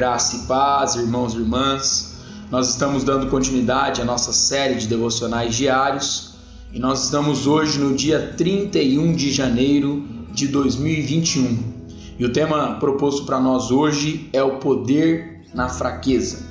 Graça e paz, irmãos e irmãs. Nós estamos dando continuidade à nossa série de devocionais diários e nós estamos hoje no dia 31 de janeiro de 2021. E o tema proposto para nós hoje é o poder na fraqueza.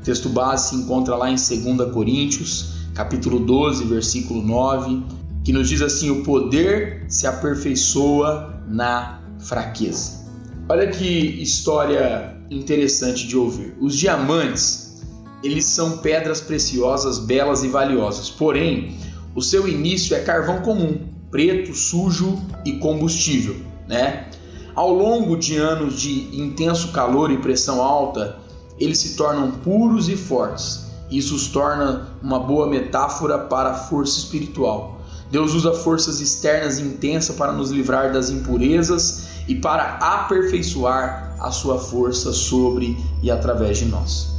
O texto base se encontra lá em 2 Coríntios, capítulo 12, versículo 9, que nos diz assim: "O poder se aperfeiçoa na fraqueza". Olha que história interessante de ouvir. Os diamantes, eles são pedras preciosas, belas e valiosas. Porém, o seu início é carvão comum, preto, sujo e combustível, né? Ao longo de anos de intenso calor e pressão alta, eles se tornam puros e fortes. Isso os torna uma boa metáfora para a força espiritual. Deus usa forças externas intensas para nos livrar das impurezas e para aperfeiçoar a sua força sobre e através de nós.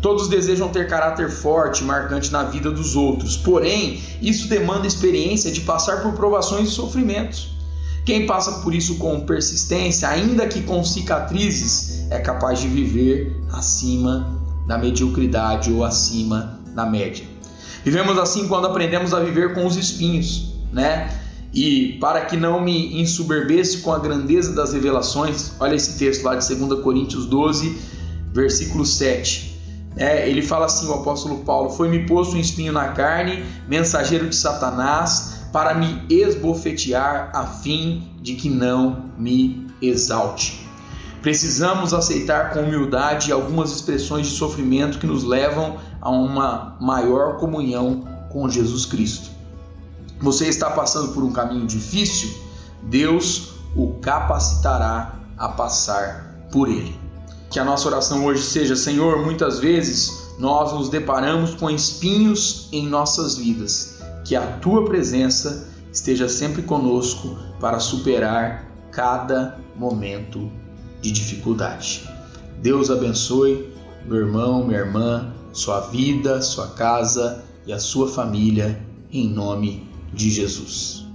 Todos desejam ter caráter forte, marcante na vida dos outros, porém, isso demanda experiência de passar por provações e sofrimentos. Quem passa por isso com persistência, ainda que com cicatrizes, é capaz de viver acima da mediocridade ou acima da média. Vivemos assim quando aprendemos a viver com os espinhos, né? E para que não me ensoberbesse com a grandeza das revelações, olha esse texto lá de 2 Coríntios 12, versículo 7. É, ele fala assim: o apóstolo Paulo: Foi-me posto um espinho na carne, mensageiro de Satanás, para me esbofetear, a fim de que não me exalte. Precisamos aceitar com humildade algumas expressões de sofrimento que nos levam a uma maior comunhão com Jesus Cristo você está passando por um caminho difícil, Deus o capacitará a passar por ele. Que a nossa oração hoje seja: Senhor, muitas vezes nós nos deparamos com espinhos em nossas vidas, que a tua presença esteja sempre conosco para superar cada momento de dificuldade. Deus abençoe meu irmão, minha irmã, sua vida, sua casa e a sua família, em nome de de Jesus.